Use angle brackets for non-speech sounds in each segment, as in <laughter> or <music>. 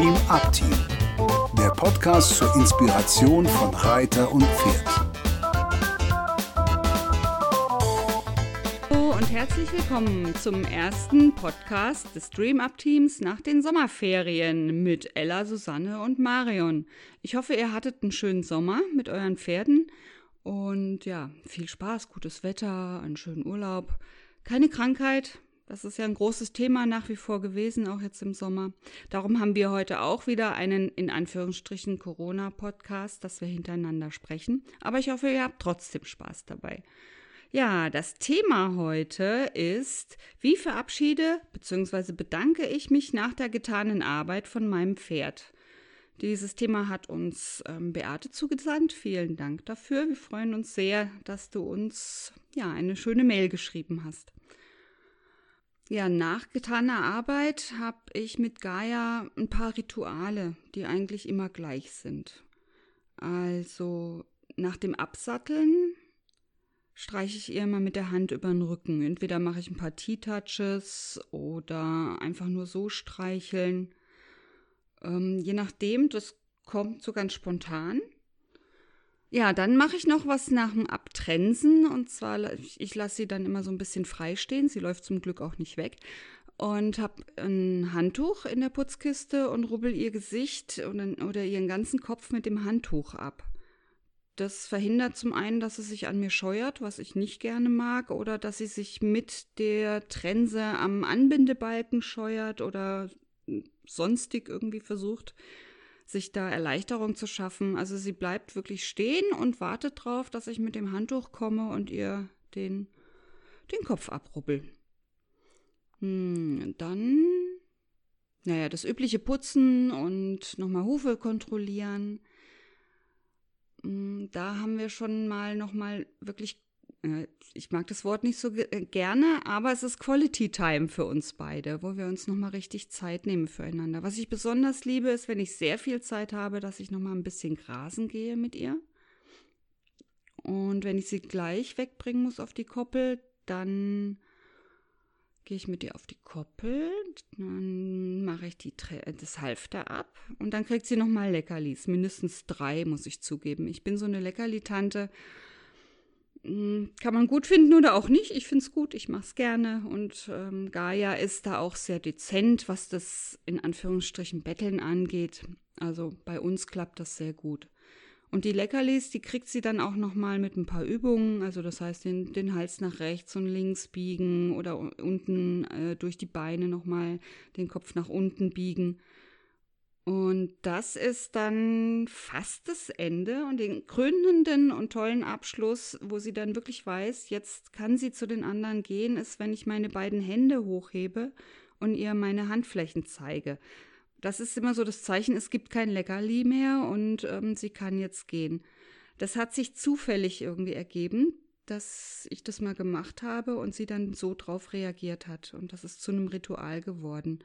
Stream Up Team, der Podcast zur Inspiration von Reiter und Pferd. Hallo und herzlich willkommen zum ersten Podcast des Dream Up Teams nach den Sommerferien mit Ella, Susanne und Marion. Ich hoffe, ihr hattet einen schönen Sommer mit euren Pferden und ja, viel Spaß, gutes Wetter, einen schönen Urlaub, keine Krankheit, das ist ja ein großes Thema nach wie vor gewesen, auch jetzt im Sommer. Darum haben wir heute auch wieder einen in Anführungsstrichen Corona-Podcast, dass wir hintereinander sprechen. Aber ich hoffe, ihr habt trotzdem Spaß dabei. Ja, das Thema heute ist, wie verabschiede bzw. bedanke ich mich nach der getanen Arbeit von meinem Pferd. Dieses Thema hat uns ähm, Beate zugesandt. Vielen Dank dafür. Wir freuen uns sehr, dass du uns ja eine schöne Mail geschrieben hast. Ja, nach getaner Arbeit habe ich mit Gaia ein paar Rituale, die eigentlich immer gleich sind. Also nach dem Absatteln streiche ich ihr immer mit der Hand über den Rücken. Entweder mache ich ein paar T-Touches oder einfach nur so streicheln. Ähm, je nachdem, das kommt so ganz spontan. Ja, dann mache ich noch was nach dem Abtrensen. Und zwar, ich, ich lasse sie dann immer so ein bisschen frei stehen. Sie läuft zum Glück auch nicht weg. Und habe ein Handtuch in der Putzkiste und rubbel ihr Gesicht oder, oder ihren ganzen Kopf mit dem Handtuch ab. Das verhindert zum einen, dass sie sich an mir scheuert, was ich nicht gerne mag, oder dass sie sich mit der Trense am Anbindebalken scheuert oder sonstig irgendwie versucht, sich da Erleichterung zu schaffen. Also sie bleibt wirklich stehen und wartet darauf, dass ich mit dem Handtuch komme und ihr den, den Kopf abrubbel. Hm, dann, naja, das übliche Putzen und nochmal Hufe kontrollieren. Hm, da haben wir schon mal nochmal wirklich ich mag das Wort nicht so äh, gerne, aber es ist Quality Time für uns beide, wo wir uns nochmal richtig Zeit nehmen füreinander. Was ich besonders liebe, ist, wenn ich sehr viel Zeit habe, dass ich nochmal ein bisschen grasen gehe mit ihr. Und wenn ich sie gleich wegbringen muss auf die Koppel, dann gehe ich mit ihr auf die Koppel, dann mache ich die, das Halfter ab und dann kriegt sie nochmal Leckerlis. Mindestens drei, muss ich zugeben. Ich bin so eine Leckerli-Tante. Hm, kann man gut finden oder auch nicht. Ich finde es gut, ich mache es gerne. Und ähm, Gaia ist da auch sehr dezent, was das in Anführungsstrichen Betteln angeht. Also bei uns klappt das sehr gut. Und die Leckerlis, die kriegt sie dann auch nochmal mit ein paar Übungen. Also das heißt, den, den Hals nach rechts und links biegen oder unten äh, durch die Beine nochmal den Kopf nach unten biegen. Und das ist dann fast das Ende und den krönenden und tollen Abschluss, wo sie dann wirklich weiß, jetzt kann sie zu den anderen gehen, ist, wenn ich meine beiden Hände hochhebe und ihr meine Handflächen zeige. Das ist immer so das Zeichen, es gibt kein Leckerli mehr und ähm, sie kann jetzt gehen. Das hat sich zufällig irgendwie ergeben, dass ich das mal gemacht habe und sie dann so drauf reagiert hat. Und das ist zu einem Ritual geworden.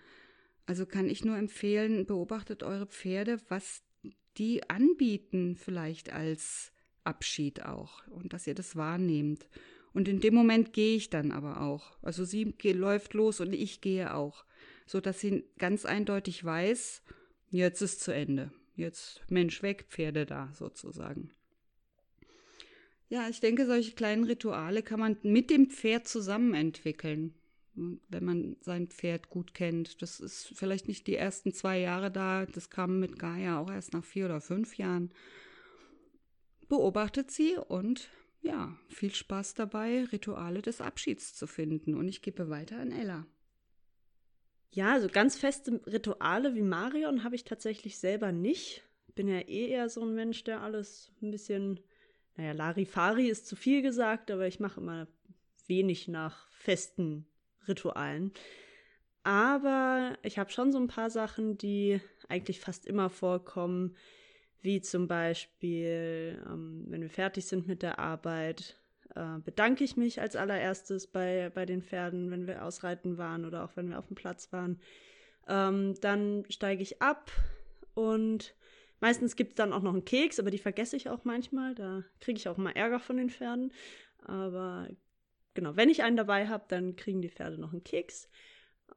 Also kann ich nur empfehlen, beobachtet eure Pferde, was die anbieten, vielleicht als Abschied auch und dass ihr das wahrnehmt. Und in dem Moment gehe ich dann aber auch. Also sie läuft los und ich gehe auch, so dass sie ganz eindeutig weiß, jetzt ist zu Ende. Jetzt Mensch weg, Pferde da sozusagen. Ja, ich denke, solche kleinen Rituale kann man mit dem Pferd zusammen entwickeln wenn man sein Pferd gut kennt. Das ist vielleicht nicht die ersten zwei Jahre da, das kam mit Gaia auch erst nach vier oder fünf Jahren. Beobachtet sie und ja, viel Spaß dabei, Rituale des Abschieds zu finden. Und ich gebe weiter an Ella. Ja, also ganz feste Rituale wie Marion habe ich tatsächlich selber nicht. Bin ja eh eher so ein Mensch, der alles ein bisschen, naja, Larifari ist zu viel gesagt, aber ich mache immer wenig nach festen Ritualen. Aber ich habe schon so ein paar Sachen, die eigentlich fast immer vorkommen, wie zum Beispiel, ähm, wenn wir fertig sind mit der Arbeit, äh, bedanke ich mich als allererstes bei, bei den Pferden, wenn wir ausreiten waren oder auch wenn wir auf dem Platz waren. Ähm, dann steige ich ab und meistens gibt es dann auch noch einen Keks, aber die vergesse ich auch manchmal. Da kriege ich auch mal Ärger von den Pferden. Aber genau, wenn ich einen dabei habe, dann kriegen die Pferde noch einen Keks.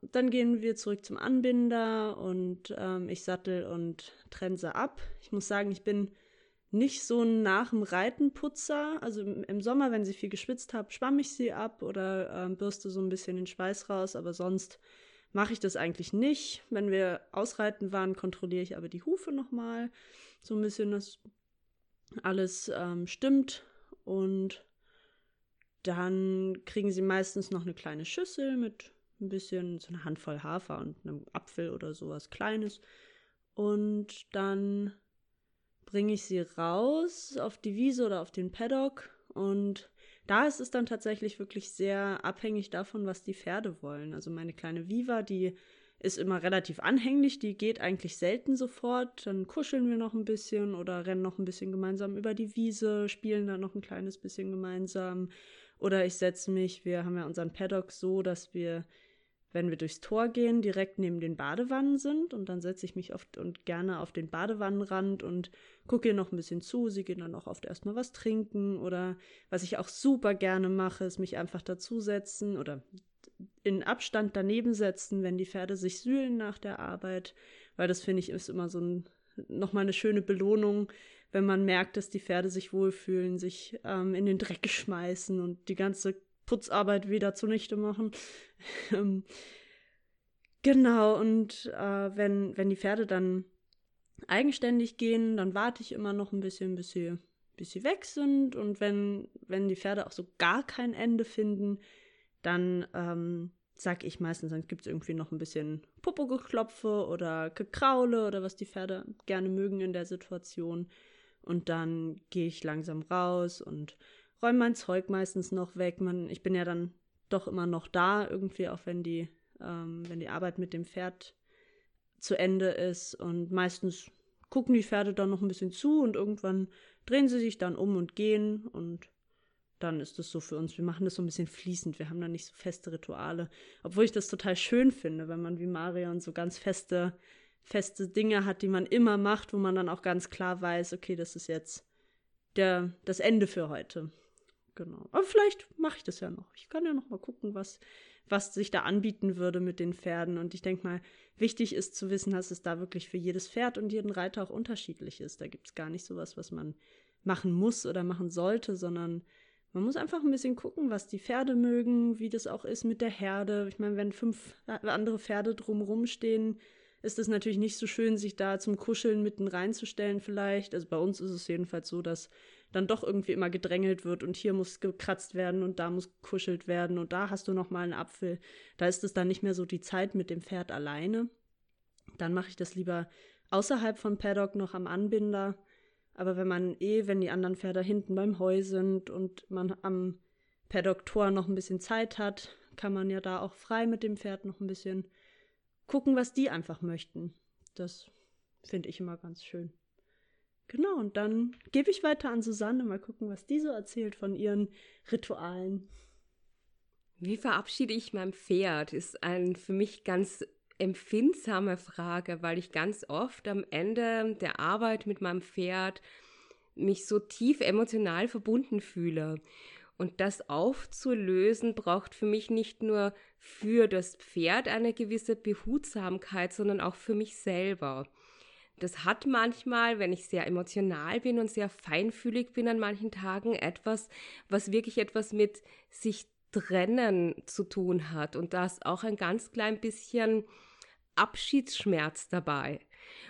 Dann gehen wir zurück zum Anbinder und ähm, ich sattel und trense ab. Ich muss sagen, ich bin nicht so ein nach dem Reiten Putzer. Also im, Sommer, wenn sie viel geschwitzt habe, schwamm ich sie ab oder ähm, bürste so ein bisschen den Schweiß raus, aber sonst mache ich das eigentlich nicht. Wenn wir ausreiten waren, kontrolliere ich aber die Hufe nochmal. So ein bisschen, dass alles ähm, stimmt. Und dann kriegen sie meistens noch eine kleine Schüssel mit ein bisschen, so eine Handvoll Hafer und einem Apfel oder sowas Kleines. Und dann bringe ich sie raus auf die Wiese oder auf den Paddock und da ist es dann tatsächlich wirklich sehr abhängig davon, was die Pferde wollen. Also meine kleine Viva, die ist immer relativ anhänglich, die geht eigentlich selten sofort. Dann kuscheln wir noch ein bisschen oder rennen noch ein bisschen gemeinsam über die Wiese, spielen dann noch ein kleines bisschen gemeinsam. Oder ich setze mich, wir haben ja unseren Paddock so, dass wir wenn wir durchs Tor gehen, direkt neben den Badewannen sind. Und dann setze ich mich oft und gerne auf den Badewannenrand und gucke ihr noch ein bisschen zu. Sie gehen dann auch oft erstmal was trinken. Oder was ich auch super gerne mache, ist mich einfach dazusetzen oder in Abstand daneben setzen, wenn die Pferde sich sühlen nach der Arbeit, weil das finde ich ist immer so ein, nochmal eine schöne Belohnung, wenn man merkt, dass die Pferde sich wohlfühlen, sich ähm, in den Dreck schmeißen und die ganze Putzarbeit wieder zunichte machen. <laughs> Ähm, genau, und äh, wenn, wenn die Pferde dann eigenständig gehen, dann warte ich immer noch ein bisschen, bis sie, bis sie weg sind. Und wenn, wenn die Pferde auch so gar kein Ende finden, dann ähm, sag ich meistens, dann gibt es irgendwie noch ein bisschen Popogeklopfe oder Gekraule oder was die Pferde gerne mögen in der Situation. Und dann gehe ich langsam raus und räume mein Zeug meistens noch weg. Man, ich bin ja dann doch immer noch da, irgendwie, auch wenn die, ähm, wenn die Arbeit mit dem Pferd zu Ende ist. Und meistens gucken die Pferde dann noch ein bisschen zu und irgendwann drehen sie sich dann um und gehen und dann ist das so für uns. Wir machen das so ein bisschen fließend. Wir haben da nicht so feste Rituale. Obwohl ich das total schön finde, wenn man wie Marion so ganz feste, feste Dinge hat, die man immer macht, wo man dann auch ganz klar weiß, okay, das ist jetzt der, das Ende für heute. Genau. Aber vielleicht mache ich das ja noch. Ich kann ja noch mal gucken, was, was sich da anbieten würde mit den Pferden. Und ich denke mal, wichtig ist zu wissen, dass es da wirklich für jedes Pferd und jeden Reiter auch unterschiedlich ist. Da gibt es gar nicht sowas, was man machen muss oder machen sollte, sondern man muss einfach ein bisschen gucken, was die Pferde mögen, wie das auch ist mit der Herde. Ich meine, wenn fünf andere Pferde drumherum stehen, ist es natürlich nicht so schön, sich da zum Kuscheln mitten reinzustellen vielleicht. Also bei uns ist es jedenfalls so, dass dann doch irgendwie immer gedrängelt wird und hier muss gekratzt werden und da muss gekuschelt werden und da hast du noch mal einen Apfel. Da ist es dann nicht mehr so die Zeit mit dem Pferd alleine. Dann mache ich das lieber außerhalb vom Paddock noch am Anbinder. Aber wenn man eh, wenn die anderen Pferde hinten beim Heu sind und man am Paddock-Tor noch ein bisschen Zeit hat, kann man ja da auch frei mit dem Pferd noch ein bisschen gucken, was die einfach möchten. Das finde ich immer ganz schön. Genau, und dann gebe ich weiter an Susanne, mal gucken, was die so erzählt von ihren Ritualen. Wie verabschiede ich mein Pferd? Ist eine für mich ganz empfindsame Frage, weil ich ganz oft am Ende der Arbeit mit meinem Pferd mich so tief emotional verbunden fühle. Und das aufzulösen braucht für mich nicht nur für das Pferd eine gewisse Behutsamkeit, sondern auch für mich selber das hat manchmal, wenn ich sehr emotional bin und sehr feinfühlig bin an manchen Tagen, etwas, was wirklich etwas mit sich trennen zu tun hat. Und da ist auch ein ganz klein bisschen Abschiedsschmerz dabei.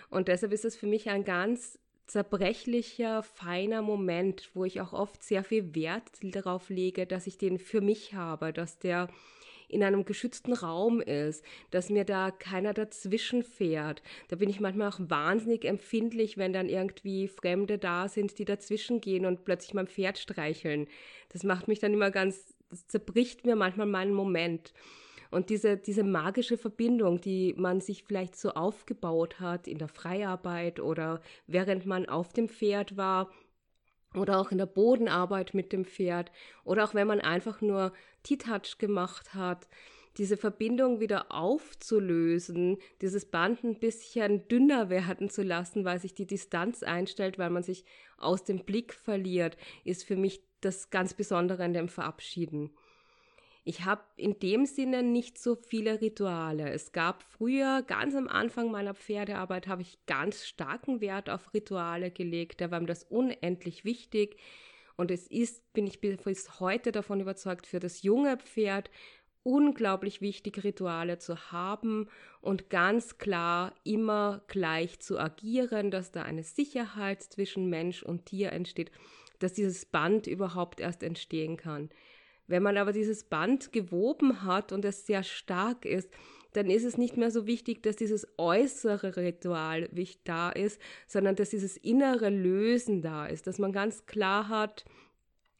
Und deshalb ist es für mich ein ganz zerbrechlicher, feiner Moment, wo ich auch oft sehr viel Wert darauf lege, dass ich den für mich habe, dass der in einem geschützten Raum ist, dass mir da keiner dazwischen fährt. Da bin ich manchmal auch wahnsinnig empfindlich, wenn dann irgendwie Fremde da sind, die dazwischen gehen und plötzlich mein Pferd streicheln. Das macht mich dann immer ganz, das zerbricht mir manchmal meinen Moment. Und diese, diese magische Verbindung, die man sich vielleicht so aufgebaut hat in der Freiarbeit oder während man auf dem Pferd war, oder auch in der Bodenarbeit mit dem Pferd oder auch wenn man einfach nur T-Touch gemacht hat, diese Verbindung wieder aufzulösen, dieses Band ein bisschen dünner werden zu lassen, weil sich die Distanz einstellt, weil man sich aus dem Blick verliert, ist für mich das ganz Besondere an dem Verabschieden. Ich habe in dem Sinne nicht so viele Rituale. Es gab früher, ganz am Anfang meiner Pferdearbeit, habe ich ganz starken Wert auf Rituale gelegt. Da war mir das unendlich wichtig. Und es ist, bin ich bis heute davon überzeugt, für das junge Pferd unglaublich wichtig, Rituale zu haben und ganz klar immer gleich zu agieren, dass da eine Sicherheit zwischen Mensch und Tier entsteht, dass dieses Band überhaupt erst entstehen kann. Wenn man aber dieses Band gewoben hat und es sehr stark ist, dann ist es nicht mehr so wichtig, dass dieses äußere Ritual da ist, sondern dass dieses innere Lösen da ist, dass man ganz klar hat,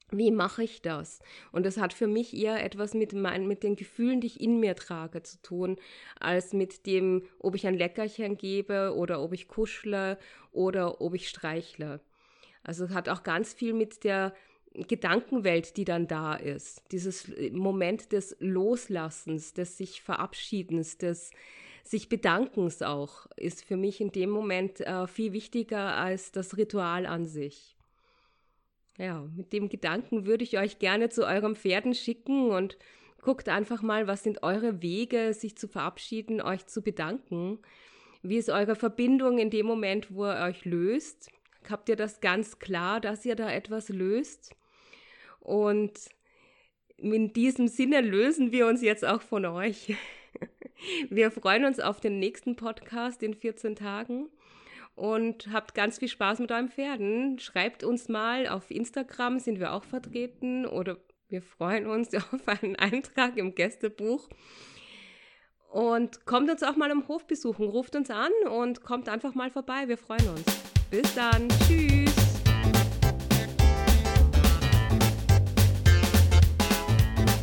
wie mache ich das? Und das hat für mich eher etwas mit, mein, mit den Gefühlen, die ich in mir trage, zu tun, als mit dem, ob ich ein Leckerchen gebe oder ob ich kuschle oder ob ich streichle. Also es hat auch ganz viel mit der Gedankenwelt, die dann da ist. Dieses Moment des Loslassens, des sich Verabschiedens, des sich Bedankens auch, ist für mich in dem Moment äh, viel wichtiger als das Ritual an sich. Ja, mit dem Gedanken würde ich euch gerne zu eurem Pferden schicken und guckt einfach mal, was sind eure Wege, sich zu verabschieden, euch zu bedanken. Wie ist eure Verbindung in dem Moment, wo ihr euch löst? Habt ihr das ganz klar, dass ihr da etwas löst? Und in diesem Sinne lösen wir uns jetzt auch von euch. <laughs> Wir freuen uns auf den nächsten Podcast in 14 Tagen und habt ganz viel Spaß mit euren Pferden. Schreibt uns mal auf Instagram, sind wir auch vertreten oder wir freuen uns <laughs> auf einen Eintrag im Gästebuch. Und kommt uns auch mal im Hof besuchen, ruft uns an und kommt einfach mal vorbei. Wir freuen uns. Bis dann. Tschüss.